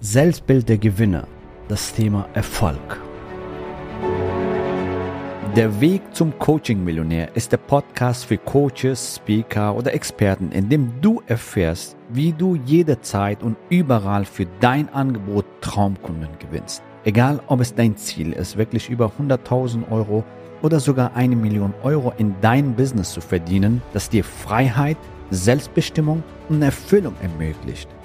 Selbstbild der Gewinner, das Thema Erfolg. Der Weg zum Coaching-Millionär ist der Podcast für Coaches, Speaker oder Experten, in dem du erfährst, wie du jederzeit und überall für dein Angebot Traumkunden gewinnst. Egal, ob es dein Ziel ist, wirklich über 100.000 Euro oder sogar eine Million Euro in dein Business zu verdienen, das dir Freiheit, Selbstbestimmung und Erfüllung ermöglicht.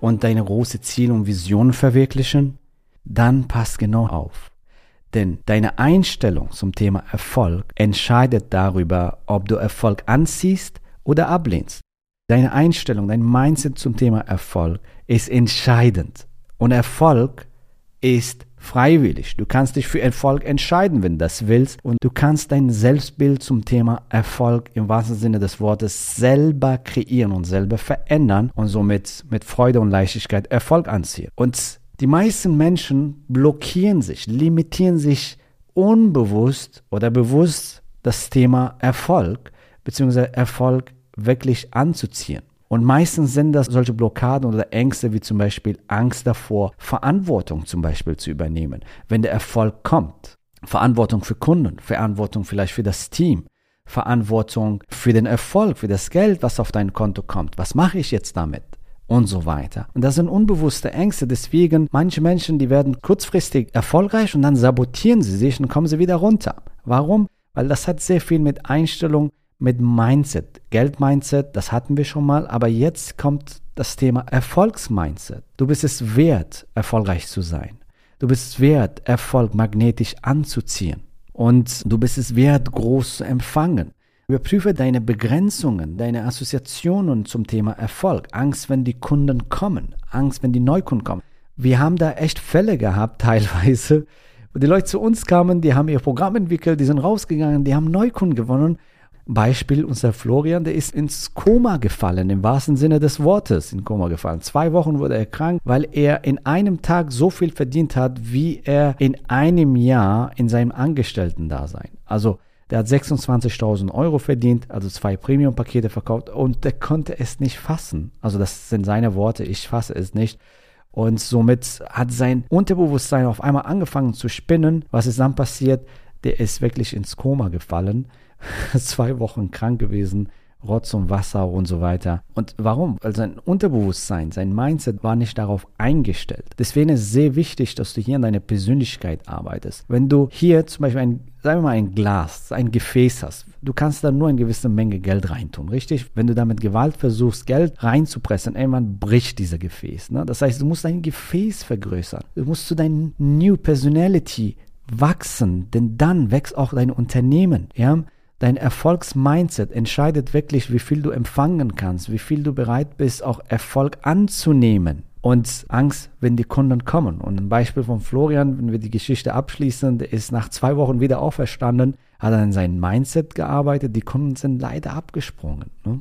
und deine große Ziele und Visionen verwirklichen? Dann pass genau auf. Denn deine Einstellung zum Thema Erfolg entscheidet darüber, ob du Erfolg anziehst oder ablehnst. Deine Einstellung, dein Mindset zum Thema Erfolg ist entscheidend. Und Erfolg ist freiwillig. Du kannst dich für Erfolg entscheiden, wenn du das willst. Und du kannst dein Selbstbild zum Thema Erfolg im wahrsten Sinne des Wortes selber kreieren und selber verändern und somit mit Freude und Leichtigkeit Erfolg anziehen. Und die meisten Menschen blockieren sich, limitieren sich unbewusst oder bewusst das Thema Erfolg bzw. Erfolg wirklich anzuziehen. Und meistens sind das solche Blockaden oder Ängste wie zum Beispiel Angst davor, Verantwortung zum Beispiel zu übernehmen, wenn der Erfolg kommt. Verantwortung für Kunden, Verantwortung vielleicht für das Team, Verantwortung für den Erfolg, für das Geld, was auf dein Konto kommt. Was mache ich jetzt damit? Und so weiter. Und das sind unbewusste Ängste. Deswegen, manche Menschen, die werden kurzfristig erfolgreich und dann sabotieren sie sich und kommen sie wieder runter. Warum? Weil das hat sehr viel mit Einstellung mit Mindset. Geld-Mindset, das hatten wir schon mal, aber jetzt kommt das Thema Erfolgsmindset. Du bist es wert, erfolgreich zu sein. Du bist es wert, Erfolg magnetisch anzuziehen. Und du bist es wert, groß zu empfangen. Überprüfe deine Begrenzungen, deine Assoziationen zum Thema Erfolg. Angst, wenn die Kunden kommen. Angst, wenn die Neukunden kommen. Wir haben da echt Fälle gehabt, teilweise, die Leute zu uns kamen, die haben ihr Programm entwickelt, die sind rausgegangen, die haben Neukunden gewonnen Beispiel unser Florian, der ist ins Koma gefallen, im wahrsten Sinne des Wortes in Koma gefallen. Zwei Wochen wurde er krank, weil er in einem Tag so viel verdient hat, wie er in einem Jahr in seinem Angestellten-Dasein. Also der hat 26.000 Euro verdient, also zwei Premium-Pakete verkauft und der konnte es nicht fassen. Also das sind seine Worte, ich fasse es nicht. Und somit hat sein Unterbewusstsein auf einmal angefangen zu spinnen. Was ist dann passiert? Der ist wirklich ins Koma gefallen zwei Wochen krank gewesen, Rotz und Wasser und so weiter. Und warum? Weil sein Unterbewusstsein, sein Mindset war nicht darauf eingestellt. Deswegen ist es sehr wichtig, dass du hier an deiner Persönlichkeit arbeitest. Wenn du hier zum Beispiel ein, sagen wir mal, ein Glas, ein Gefäß hast, du kannst da nur eine gewisse Menge Geld reintun, richtig? Wenn du da mit Gewalt versuchst, Geld reinzupressen, irgendwann bricht dieser Gefäß. Ne? Das heißt, du musst dein Gefäß vergrößern. Du musst zu deinem New Personality wachsen, denn dann wächst auch dein Unternehmen. Ja? Dein Erfolgsmindset entscheidet wirklich, wie viel du empfangen kannst, wie viel du bereit bist, auch Erfolg anzunehmen. Und Angst, wenn die Kunden kommen. Und ein Beispiel von Florian, wenn wir die Geschichte abschließen, der ist nach zwei Wochen wieder auferstanden, hat an seinem Mindset gearbeitet, die Kunden sind leider abgesprungen. Ne?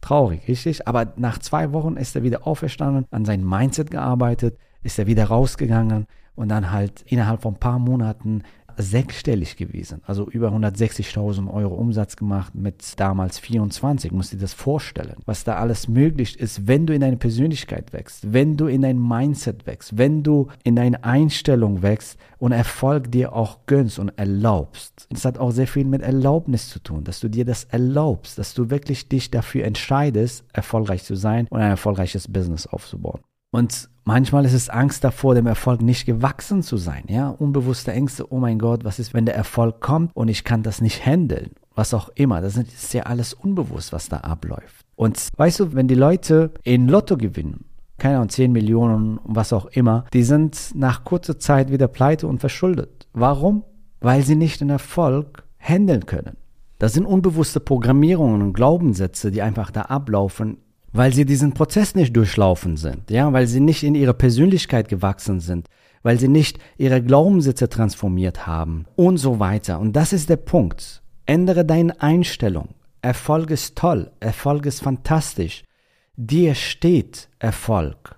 Traurig, richtig? Aber nach zwei Wochen ist er wieder auferstanden, an seinem Mindset gearbeitet, ist er wieder rausgegangen und dann halt innerhalb von ein paar Monaten sechsstellig gewesen, also über 160.000 Euro Umsatz gemacht mit damals 24, musst dir das vorstellen, was da alles möglich ist, wenn du in deine Persönlichkeit wächst, wenn du in dein Mindset wächst, wenn du in deine Einstellung wächst und Erfolg dir auch gönnst und erlaubst. Es hat auch sehr viel mit Erlaubnis zu tun, dass du dir das erlaubst, dass du wirklich dich dafür entscheidest, erfolgreich zu sein und ein erfolgreiches Business aufzubauen. Und manchmal ist es Angst davor, dem Erfolg nicht gewachsen zu sein. Ja, unbewusste Ängste. Oh mein Gott, was ist, wenn der Erfolg kommt und ich kann das nicht handeln? Was auch immer. Das ist ja alles unbewusst, was da abläuft. Und weißt du, wenn die Leute in Lotto gewinnen, keine Ahnung, 10 Millionen, was auch immer, die sind nach kurzer Zeit wieder pleite und verschuldet. Warum? Weil sie nicht den Erfolg handeln können. Das sind unbewusste Programmierungen und Glaubenssätze, die einfach da ablaufen weil sie diesen Prozess nicht durchlaufen sind, ja, weil sie nicht in ihre Persönlichkeit gewachsen sind, weil sie nicht ihre Glaubenssitze transformiert haben und so weiter. Und das ist der Punkt. Ändere deine Einstellung. Erfolg ist toll, Erfolg ist fantastisch. Dir steht Erfolg.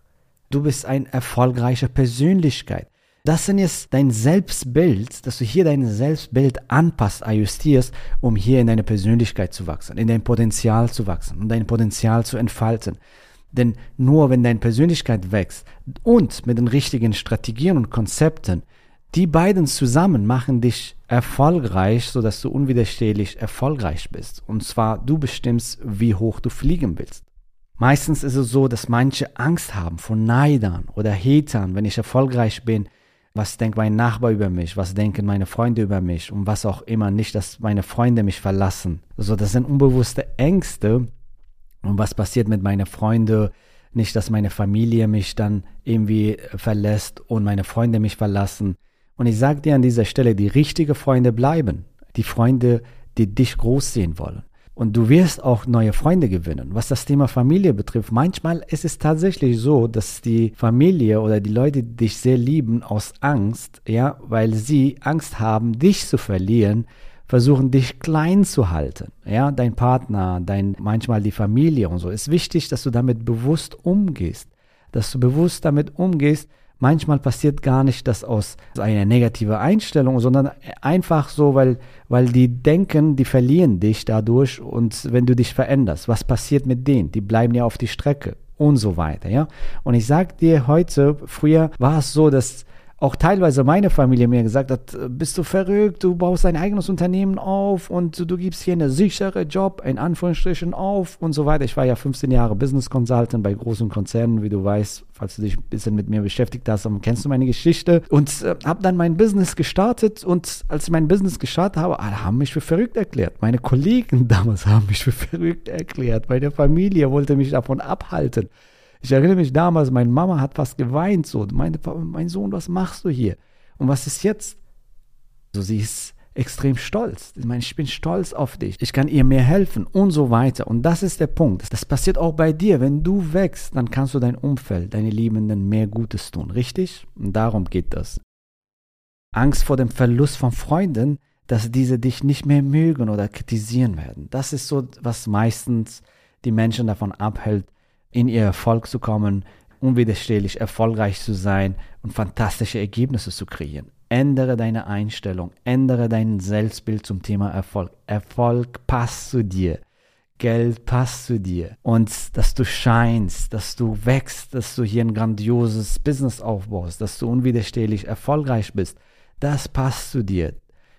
Du bist eine erfolgreiche Persönlichkeit. Das sind jetzt dein Selbstbild, dass du hier dein Selbstbild anpasst, ajustierst, um hier in deine Persönlichkeit zu wachsen, in dein Potenzial zu wachsen, um dein Potenzial zu entfalten. Denn nur wenn deine Persönlichkeit wächst und mit den richtigen Strategien und Konzepten, die beiden zusammen machen dich erfolgreich, sodass du unwiderstehlich erfolgreich bist. Und zwar du bestimmst, wie hoch du fliegen willst. Meistens ist es so, dass manche Angst haben vor Neidern oder Hatern, wenn ich erfolgreich bin, was denkt mein Nachbar über mich, was denken meine Freunde über mich und was auch immer, nicht, dass meine Freunde mich verlassen. Also das sind unbewusste Ängste und was passiert mit meinen Freunden, nicht, dass meine Familie mich dann irgendwie verlässt und meine Freunde mich verlassen. Und ich sage dir an dieser Stelle, die richtigen Freunde bleiben, die Freunde, die dich groß sehen wollen. Und du wirst auch neue Freunde gewinnen. Was das Thema Familie betrifft, manchmal ist es tatsächlich so, dass die Familie oder die Leute, dich sehr lieben, aus Angst, ja, weil sie Angst haben, dich zu verlieren, versuchen dich klein zu halten. Ja, dein Partner, dein, manchmal die Familie und so. Es ist wichtig, dass du damit bewusst umgehst. Dass du bewusst damit umgehst, manchmal passiert gar nicht das aus einer negativen Einstellung, sondern einfach so, weil, weil die denken, die verlieren dich dadurch und wenn du dich veränderst, was passiert mit denen? Die bleiben ja auf die Strecke und so weiter, ja. Und ich sag dir heute, früher war es so, dass auch teilweise meine Familie mir gesagt hat, bist du verrückt, du baust dein eigenes Unternehmen auf und du gibst hier einen sicheren Job, in Anführungsstrichen, auf und so weiter. Ich war ja 15 Jahre Business Consultant bei großen Konzernen, wie du weißt, falls du dich ein bisschen mit mir beschäftigt hast, dann kennst du meine Geschichte und äh, habe dann mein Business gestartet und als ich mein Business gestartet habe, haben mich für verrückt erklärt. Meine Kollegen damals haben mich für verrückt erklärt. Meine Familie wollte mich davon abhalten. Ich erinnere mich damals, meine Mama hat fast geweint, so, meinte, mein Sohn, was machst du hier? Und was ist jetzt? So, sie ist extrem stolz. Ich meine, ich bin stolz auf dich. Ich kann ihr mehr helfen und so weiter. Und das ist der Punkt. Das passiert auch bei dir. Wenn du wächst, dann kannst du dein Umfeld, deine Liebenden mehr Gutes tun. Richtig? Und darum geht das. Angst vor dem Verlust von Freunden, dass diese dich nicht mehr mögen oder kritisieren werden. Das ist so, was meistens die Menschen davon abhält, in ihr Erfolg zu kommen, unwiderstehlich erfolgreich zu sein und fantastische Ergebnisse zu kreieren. Ändere deine Einstellung, ändere dein Selbstbild zum Thema Erfolg. Erfolg passt zu dir. Geld passt zu dir. Und dass du scheinst, dass du wächst, dass du hier ein grandioses Business aufbaust, dass du unwiderstehlich erfolgreich bist, das passt zu dir.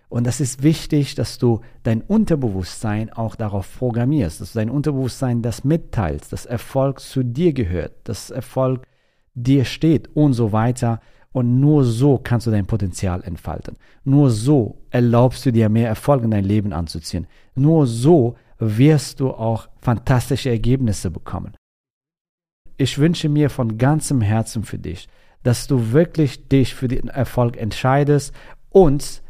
Und das ist wichtig, dass du dein Unterbewusstsein auch darauf programmierst, dass du dein Unterbewusstsein das mitteilst, dass Erfolg zu dir gehört, dass Erfolg dir steht und so weiter. Und nur so kannst du dein Potenzial entfalten. Nur so erlaubst du dir mehr Erfolg in dein Leben anzuziehen. Nur so wirst du auch fantastische Ergebnisse bekommen. Ich wünsche mir von ganzem Herzen für dich, dass du wirklich dich für den Erfolg entscheidest und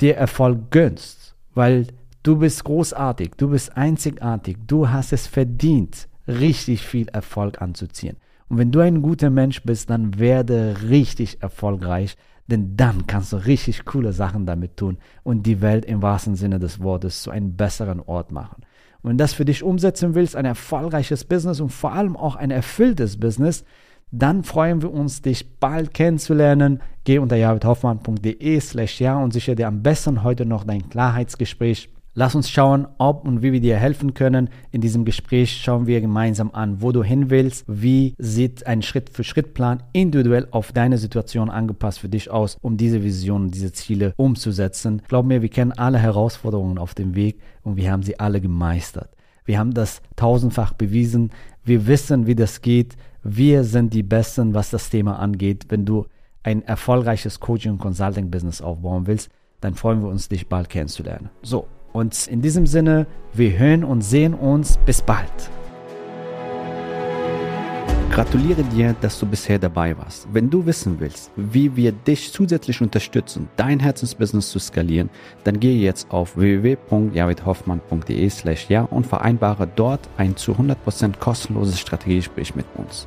dir Erfolg gönnst, weil du bist großartig, du bist einzigartig, du hast es verdient, richtig viel Erfolg anzuziehen. Und wenn du ein guter Mensch bist, dann werde richtig erfolgreich, denn dann kannst du richtig coole Sachen damit tun und die Welt im wahrsten Sinne des Wortes zu einem besseren Ort machen. Und wenn du das für dich umsetzen willst, ein erfolgreiches Business und vor allem auch ein erfülltes Business, dann freuen wir uns, dich bald kennenzulernen. Geh unter javidhoffmann.de slash ja und sichere dir am besten heute noch dein Klarheitsgespräch. Lass uns schauen, ob und wie wir dir helfen können. In diesem Gespräch schauen wir gemeinsam an, wo du hin willst, wie sieht ein Schritt-für-Schritt-Plan individuell auf deine Situation angepasst für dich aus, um diese Vision, diese Ziele umzusetzen. Glaub mir, wir kennen alle Herausforderungen auf dem Weg und wir haben sie alle gemeistert. Wir haben das tausendfach bewiesen. Wir wissen, wie das geht. Wir sind die Besten, was das Thema angeht. Wenn du ein erfolgreiches Coaching- und Consulting-Business aufbauen willst, dann freuen wir uns, dich bald kennenzulernen. So, und in diesem Sinne, wir hören und sehen uns. Bis bald. gratuliere dir, dass du bisher dabei warst. Wenn du wissen willst, wie wir dich zusätzlich unterstützen, dein Herzensbusiness zu skalieren, dann gehe jetzt auf www.javidhoffmann.de slash ja und vereinbare dort ein zu 100% kostenloses Strategiegespräch mit uns.